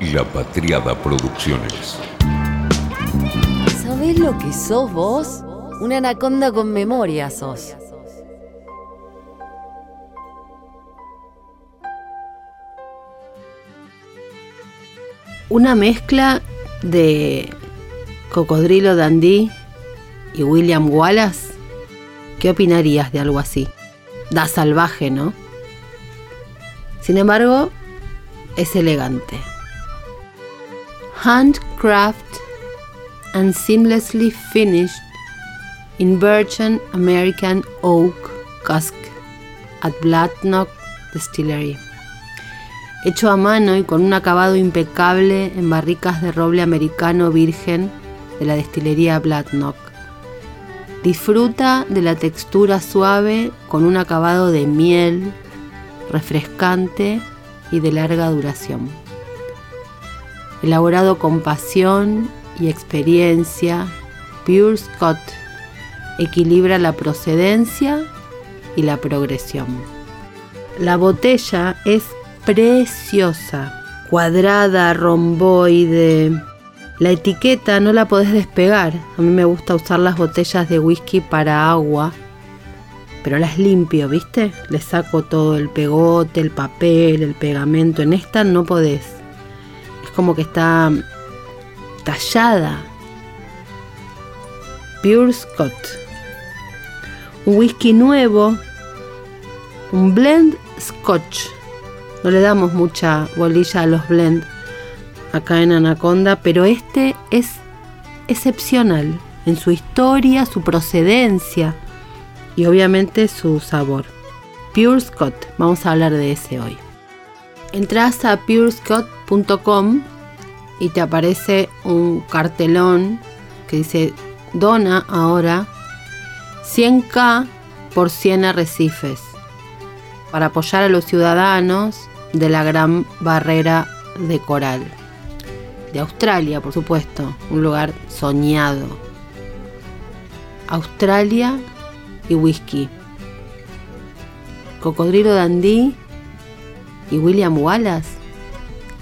La Patriada Producciones. ¿Sabés lo que sos vos? Una anaconda con memoria sos. Una mezcla de Cocodrilo Dandy y William Wallace. ¿Qué opinarías de algo así? Da salvaje, ¿no? Sin embargo, es elegante. Handcraft and seamlessly finished in virgin American oak cask at Blatnock Distillery. Hecho a mano y con un acabado impecable en barricas de roble americano virgen de la destilería Blatnock. Disfruta de la textura suave con un acabado de miel, refrescante y de larga duración. Elaborado con pasión y experiencia, Pure Scott equilibra la procedencia y la progresión. La botella es preciosa, cuadrada, romboide. La etiqueta no la podés despegar. A mí me gusta usar las botellas de whisky para agua pero las limpio, ¿viste? Le saco todo el pegote, el papel, el pegamento. En esta no podés. Como que está tallada. Pure Scott. Un whisky nuevo. Un blend Scotch. No le damos mucha bolilla a los blend acá en Anaconda, pero este es excepcional en su historia, su procedencia y obviamente su sabor. Pure Scott, vamos a hablar de ese hoy. Entras a y te aparece un cartelón que dice dona ahora 100k por 100 arrecifes para apoyar a los ciudadanos de la gran barrera de coral. De Australia, por supuesto, un lugar soñado. Australia y whisky. Cocodrilo Dandy y William Wallace.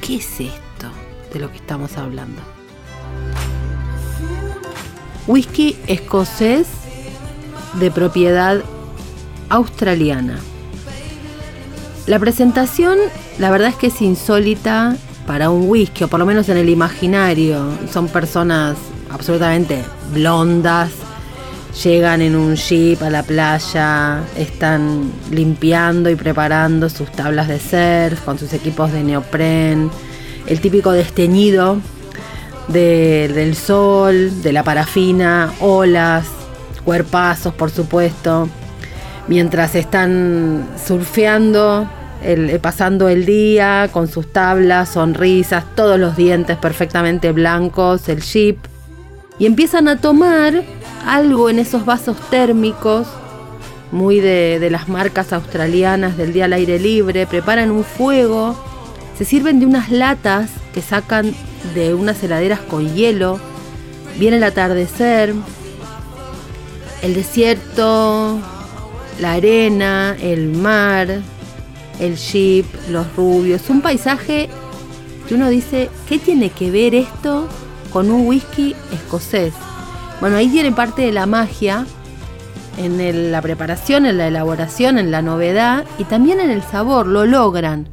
¿Qué es esto de lo que estamos hablando? Whisky escocés de propiedad australiana. La presentación, la verdad es que es insólita para un whisky, o por lo menos en el imaginario. Son personas absolutamente blondas, llegan en un jeep a la playa, están limpiando y preparando sus tablas de surf con sus equipos de neopren, el típico desteñido del sol, de la parafina, olas, cuerpazos por supuesto, mientras están surfeando, pasando el día con sus tablas, sonrisas, todos los dientes perfectamente blancos, el jeep, y empiezan a tomar algo en esos vasos térmicos, muy de, las marcas australianas del día al aire libre, preparan un fuego, se sirven de unas latas que sacan de unas heladeras con hielo, viene el atardecer, el desierto, la arena, el mar, el jeep, los rubios, un paisaje que uno dice, ¿qué tiene que ver esto con un whisky escocés? Bueno, ahí tiene parte de la magia en la preparación, en la elaboración, en la novedad y también en el sabor, lo logran.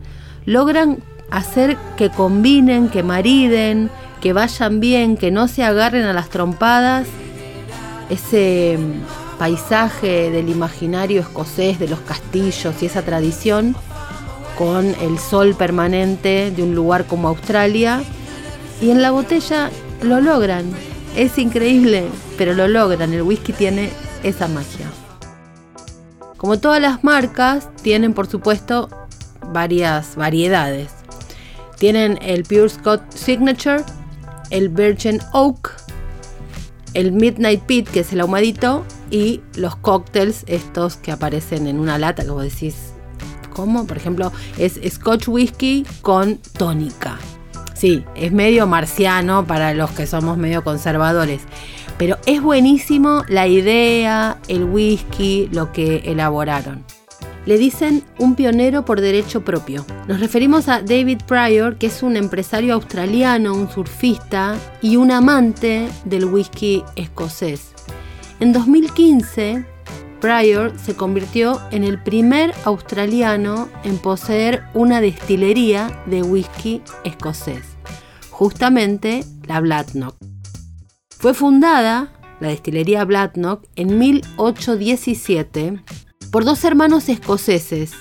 Logran hacer que combinen, que mariden, que vayan bien, que no se agarren a las trompadas. Ese mm, paisaje del imaginario escocés, de los castillos y esa tradición, con el sol permanente de un lugar como Australia. Y en la botella lo logran. Es increíble, pero lo logran. El whisky tiene esa magia. Como todas las marcas, tienen por supuesto varias variedades. Tienen el Pure Scott Signature, el Virgin Oak, el Midnight Pit, que es el ahumadito, y los cócteles, estos que aparecen en una lata, vos decís, ¿cómo? Por ejemplo, es Scotch Whisky con tónica. Sí, es medio marciano para los que somos medio conservadores. Pero es buenísimo la idea, el whisky, lo que elaboraron. le dicen un pionero por derecho propio. Nos referimos a David Pryor, que es un empresario australiano, un surfista y un amante del whisky escocés. En 2015, Pryor se convirtió en el primer australiano en poseer una destilería de whisky escocés, justamente la Blatnock. Fue fundada la destilería Blatnock en 1817 por dos hermanos escoceses.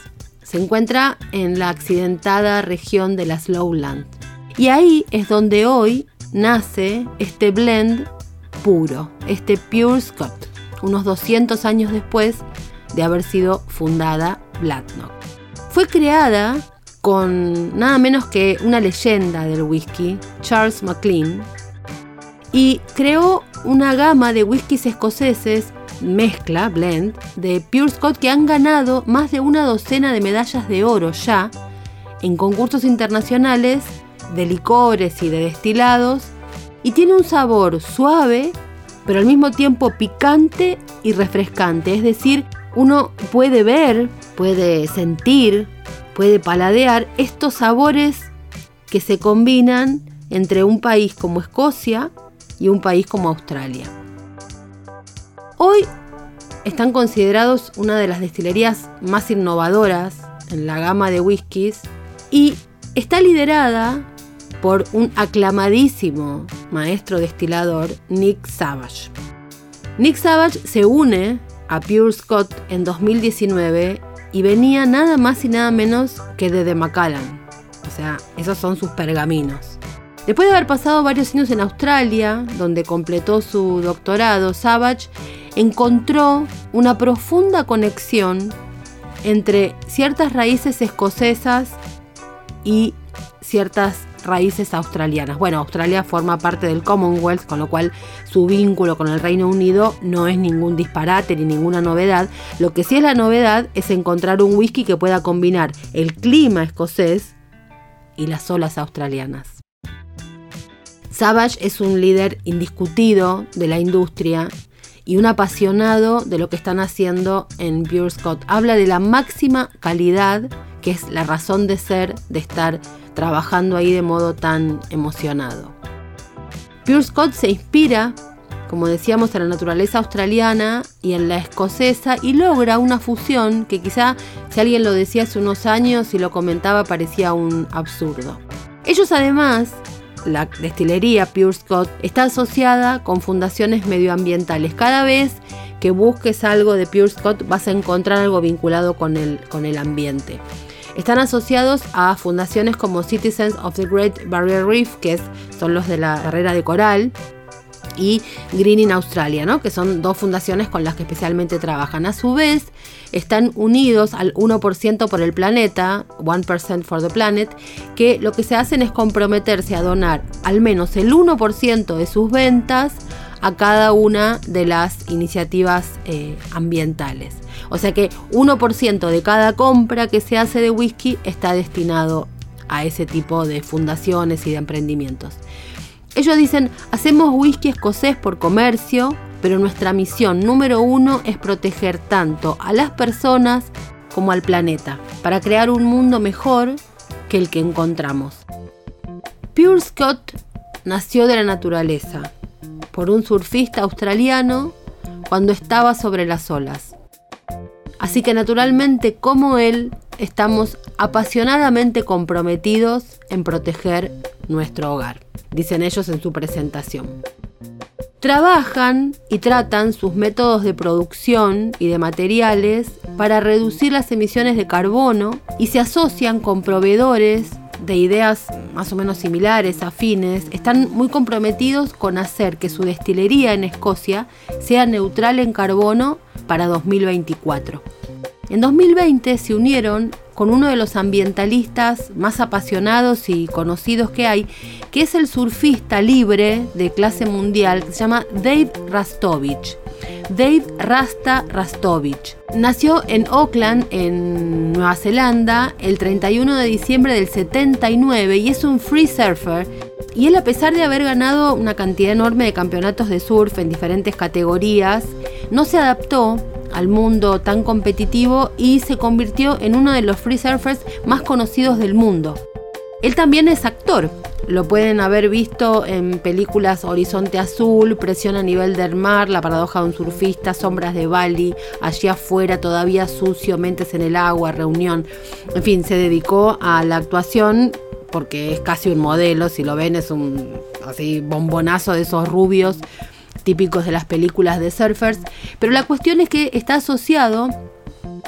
Se encuentra en la accidentada región de las Lowlands. Y ahí es donde hoy nace este blend puro, este Pure Scott, unos 200 años después de haber sido fundada Blatnock. Fue creada con nada menos que una leyenda del whisky, Charles MacLean, y creó una gama de whiskies escoceses mezcla, blend, de Pure Scott que han ganado más de una docena de medallas de oro ya en concursos internacionales de licores y de destilados y tiene un sabor suave pero al mismo tiempo picante y refrescante, es decir, uno puede ver, puede sentir, puede paladear estos sabores que se combinan entre un país como Escocia y un país como Australia. Hoy están considerados una de las destilerías más innovadoras en la gama de whiskies y está liderada por un aclamadísimo maestro destilador, Nick Savage. Nick Savage se une a Pure Scott en 2019 y venía nada más y nada menos que de The Macallan. O sea, esos son sus pergaminos. Después de haber pasado varios años en Australia, donde completó su doctorado, Savage encontró una profunda conexión entre ciertas raíces escocesas y ciertas raíces australianas. Bueno, Australia forma parte del Commonwealth, con lo cual su vínculo con el Reino Unido no es ningún disparate ni ninguna novedad. Lo que sí es la novedad es encontrar un whisky que pueda combinar el clima escocés y las olas australianas. Savage es un líder indiscutido de la industria y un apasionado de lo que están haciendo en Pure Scott. Habla de la máxima calidad, que es la razón de ser de estar trabajando ahí de modo tan emocionado. Pure Scott se inspira, como decíamos, en la naturaleza australiana y en la escocesa y logra una fusión que quizá si alguien lo decía hace unos años y lo comentaba parecía un absurdo. Ellos además la destilería Pure Scott está asociada con fundaciones medioambientales. Cada vez que busques algo de Pure Scott vas a encontrar algo vinculado con el, con el ambiente. Están asociados a fundaciones como Citizens of the Great Barrier Reef, que son los de la carrera de coral, y Greening Australia, ¿no? que son dos fundaciones con las que especialmente trabajan. A su vez, están unidos al 1% por el planeta, 1% for the planet, que lo que se hacen es comprometerse a donar al menos el 1% de sus ventas a cada una de las iniciativas eh, ambientales. O sea que 1% de cada compra que se hace de whisky está destinado a ese tipo de fundaciones y de emprendimientos. Ellos dicen, hacemos whisky escocés por comercio, pero nuestra misión número uno es proteger tanto a las personas como al planeta, para crear un mundo mejor que el que encontramos. Pure Scott nació de la naturaleza, por un surfista australiano cuando estaba sobre las olas. Así que naturalmente como él estamos apasionadamente comprometidos en proteger nuestro hogar dicen ellos en su presentación. Trabajan y tratan sus métodos de producción y de materiales para reducir las emisiones de carbono y se asocian con proveedores de ideas más o menos similares, afines, están muy comprometidos con hacer que su destilería en Escocia sea neutral en carbono para 2024. En 2020 se unieron con uno de los ambientalistas más apasionados y conocidos que hay, que es el surfista libre de clase mundial que se llama Dave Rastovich. Dave Rasta Rastovich. Nació en Auckland, en Nueva Zelanda, el 31 de diciembre del 79 y es un free surfer. Y él, a pesar de haber ganado una cantidad enorme de campeonatos de surf en diferentes categorías, no se adaptó al mundo tan competitivo y se convirtió en uno de los free surfers más conocidos del mundo. Él también es actor. Lo pueden haber visto en películas Horizonte Azul, Presión a nivel del mar, La paradoja de un surfista, Sombras de Bali, Allí afuera, Todavía sucio, Mentes en el agua, Reunión. En fin, se dedicó a la actuación porque es casi un modelo, si lo ven es un así bombonazo de esos rubios típicos de las películas de surfers, pero la cuestión es que está asociado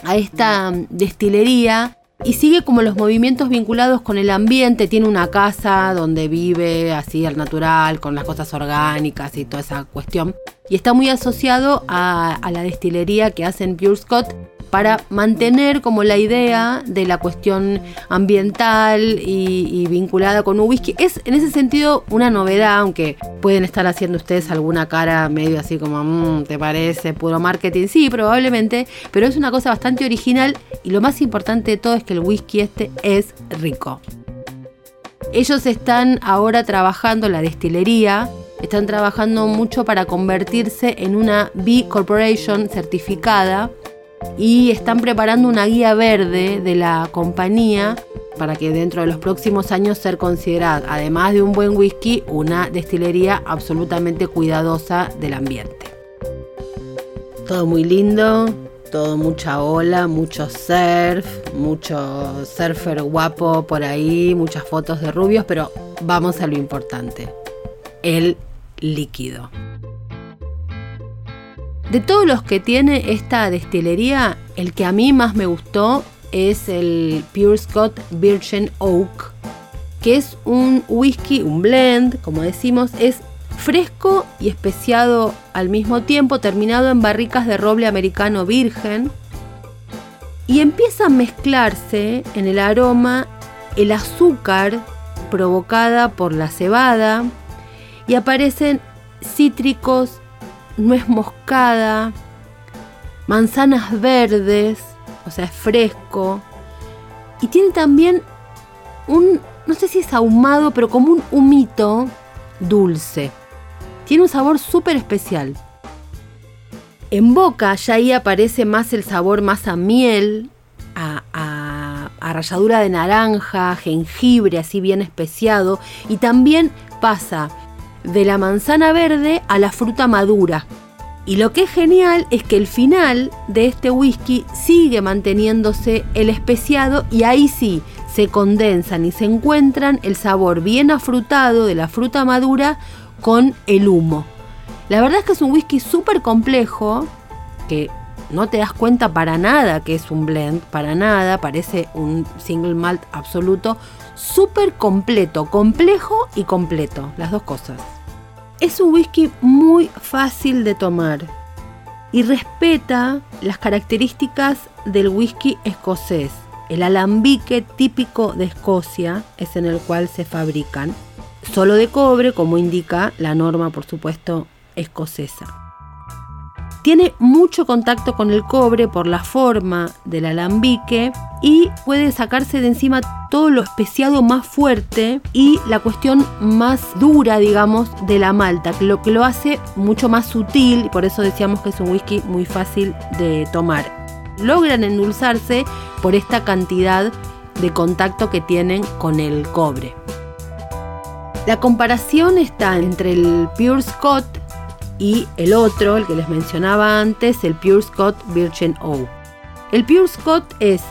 a esta destilería y sigue como los movimientos vinculados con el ambiente, tiene una casa donde vive así al natural, con las cosas orgánicas y toda esa cuestión. Y está muy asociado a, a la destilería que hacen Pure Scott para mantener como la idea de la cuestión ambiental y, vinculada con un whisky. Es en ese sentido una novedad, aunque pueden estar haciendo ustedes alguna cara medio así como, mmm, ¿te parece puro marketing? Sí, probablemente, pero es una cosa bastante original y lo más importante de todo es que el whisky este es rico. Ellos están ahora trabajando la destilería, están trabajando mucho para convertirse en una B Corporation certificada y están preparando una guía verde de la compañía para que dentro de los próximos años ser considerada, además de un buen whisky, una destilería absolutamente cuidadosa del ambiente. Todo muy lindo, todo mucha ola, mucho surf, mucho surfer guapo por ahí, muchas fotos de rubios, pero vamos a lo importante, el líquido. De todos los que tiene esta destilería, el que a mí más me gustó es el Pure Scott Virgin Oak, que es un whisky, un blend, como decimos, es fresco y especiado al mismo tiempo, terminado en barricas de roble americano virgen. Y empieza a mezclarse en el aroma el azúcar provocada por la cebada y aparecen cítricos nuez moscada, manzanas verdes, o sea, es fresco. Y tiene también un, no sé si es ahumado, pero como un humito dulce. Tiene un sabor súper especial. En boca ya ahí aparece más el sabor más a miel, a, a, a ralladura de naranja, jengibre así bien especiado. Y también pasa de la manzana verde a la fruta madura. Y lo que es genial es que el final de este whisky sigue manteniéndose el especiado y ahí sí se condensan y se encuentran el sabor bien afrutado de la fruta madura con el humo. La verdad es que es un whisky súper complejo que no te das cuenta para nada que es un blend, para nada, parece un single malt absoluto, súper completo, complejo y completo, las dos cosas. Es un whisky muy fácil de tomar y respeta las características del whisky escocés. El alambique típico de Escocia es en el cual se fabrican, solo de cobre, como indica la norma, por supuesto, escocesa. Tiene mucho contacto con el cobre por la forma del alambique y puede sacarse de encima todo lo especiado más fuerte y la cuestión más dura, digamos, de la malta, lo que lo hace mucho más sutil y por eso decíamos que es un whisky muy fácil de tomar. Logran endulzarse por esta cantidad de contacto que tienen con el cobre. La comparación está entre el Pure Scott y el otro, el que les mencionaba antes, el Pure Scott Virgin Oak. El Pure Scott es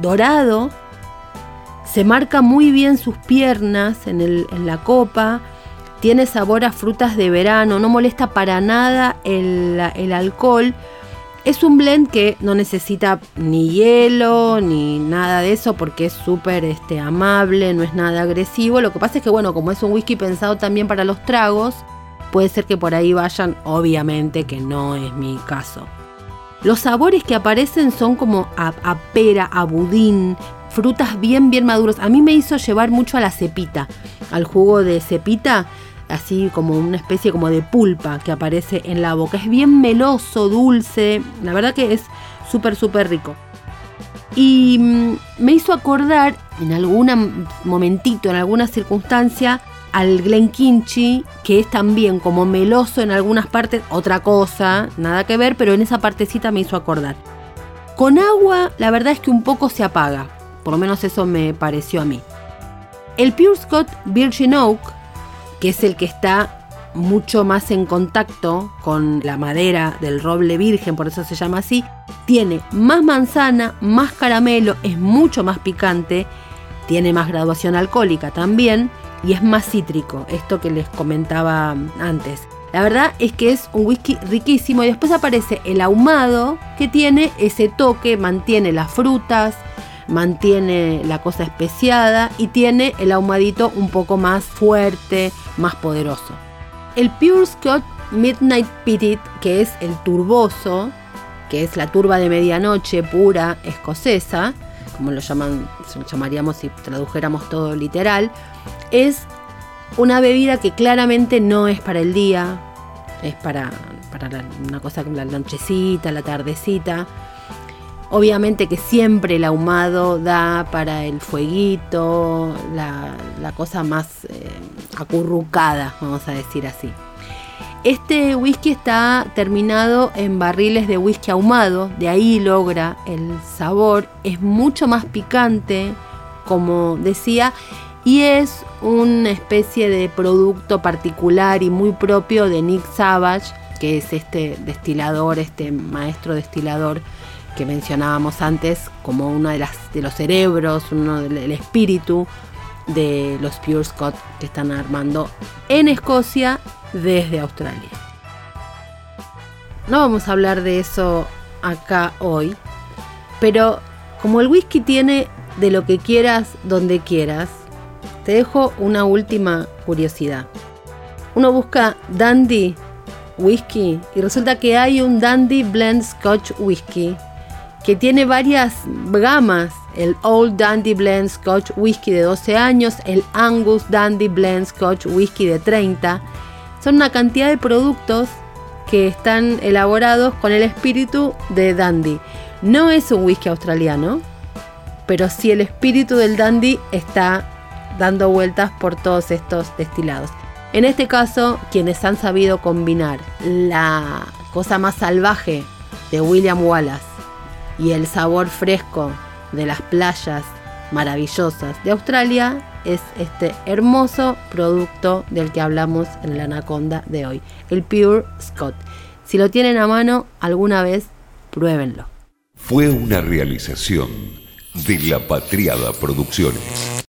dorado, se marca muy bien sus piernas en, la copa, tiene sabor a frutas de verano, no molesta para nada el, el alcohol. Es un blend que no necesita ni hielo ni nada de eso porque es súper este, amable, no es nada agresivo. Lo que pasa es que, bueno, como es un whisky pensado también para los tragos, Puede ser que por ahí vayan, obviamente que no es mi caso. Los sabores que aparecen son como a, pera, a budín, frutas bien, bien maduras. A mí me hizo llevar mucho a la cepita, al jugo de cepita, así como una especie como de pulpa que aparece en la boca. Es bien meloso, dulce, la verdad que es súper, súper rico. Y mm, me hizo acordar en algún momentito, en alguna circunstancia, al Glenkinchi, que es también como meloso en algunas partes, otra cosa, nada que ver, pero en esa partecita me hizo acordar. Con agua, la verdad es que un poco se apaga, por lo menos eso me pareció a mí. El Pure Scott Virgin Oak, que es el que está mucho más en contacto con la madera del roble virgen, por eso se llama así, tiene más manzana, más caramelo, es mucho más picante, tiene más graduación alcohólica también y es más cítrico, esto que les comentaba antes. La verdad es que es un whisky riquísimo y después aparece el ahumado que tiene ese toque, mantiene las frutas, mantiene la cosa especiada y tiene el ahumadito un poco más fuerte, más poderoso. El Pure Scott Midnight Pitted, que es el turboso, que es la turba de medianoche pura escocesa, como lo llaman, llamaríamos si tradujéramos todo literal, es una bebida que claramente no es para el día, es para, para una cosa como la nochecita, la tardecita. Obviamente que siempre el ahumado da para el fueguito, la, cosa más eh, acurrucada, vamos a decir así. Este whisky está terminado en barriles de whisky ahumado, de ahí logra el sabor, es mucho más picante, como decía, y es una especie de producto particular y muy propio de Nick Savage, que es este destilador, este maestro destilador que mencionábamos antes como uno de, los cerebros, uno del espíritu de los Pure Scott que están armando en Escocia desde Australia. No vamos a hablar de eso acá hoy, pero como el whisky tiene de lo que quieras donde quieras, te dejo una última curiosidad. Uno busca Dandy Whisky y resulta que hay un Dandy Blend Scotch Whisky que tiene varias gamas. El Old Dandy Blend Scotch Whisky de 12 años, el Angus Dandy Blend Scotch Whisky de 30. Son una cantidad de productos que están elaborados con el espíritu de Dandy. No es un whisky australiano, pero sí el espíritu del Dandy está dando vueltas por todos estos destilados. En este caso, quienes han sabido combinar la cosa más salvaje de William Wallace y el sabor fresco de las playas maravillosas de Australia es este hermoso producto del que hablamos en la Anaconda de hoy, el Pure Scott. Si lo tienen a mano, alguna vez pruébenlo. Fue una realización de la Patriada Producciones.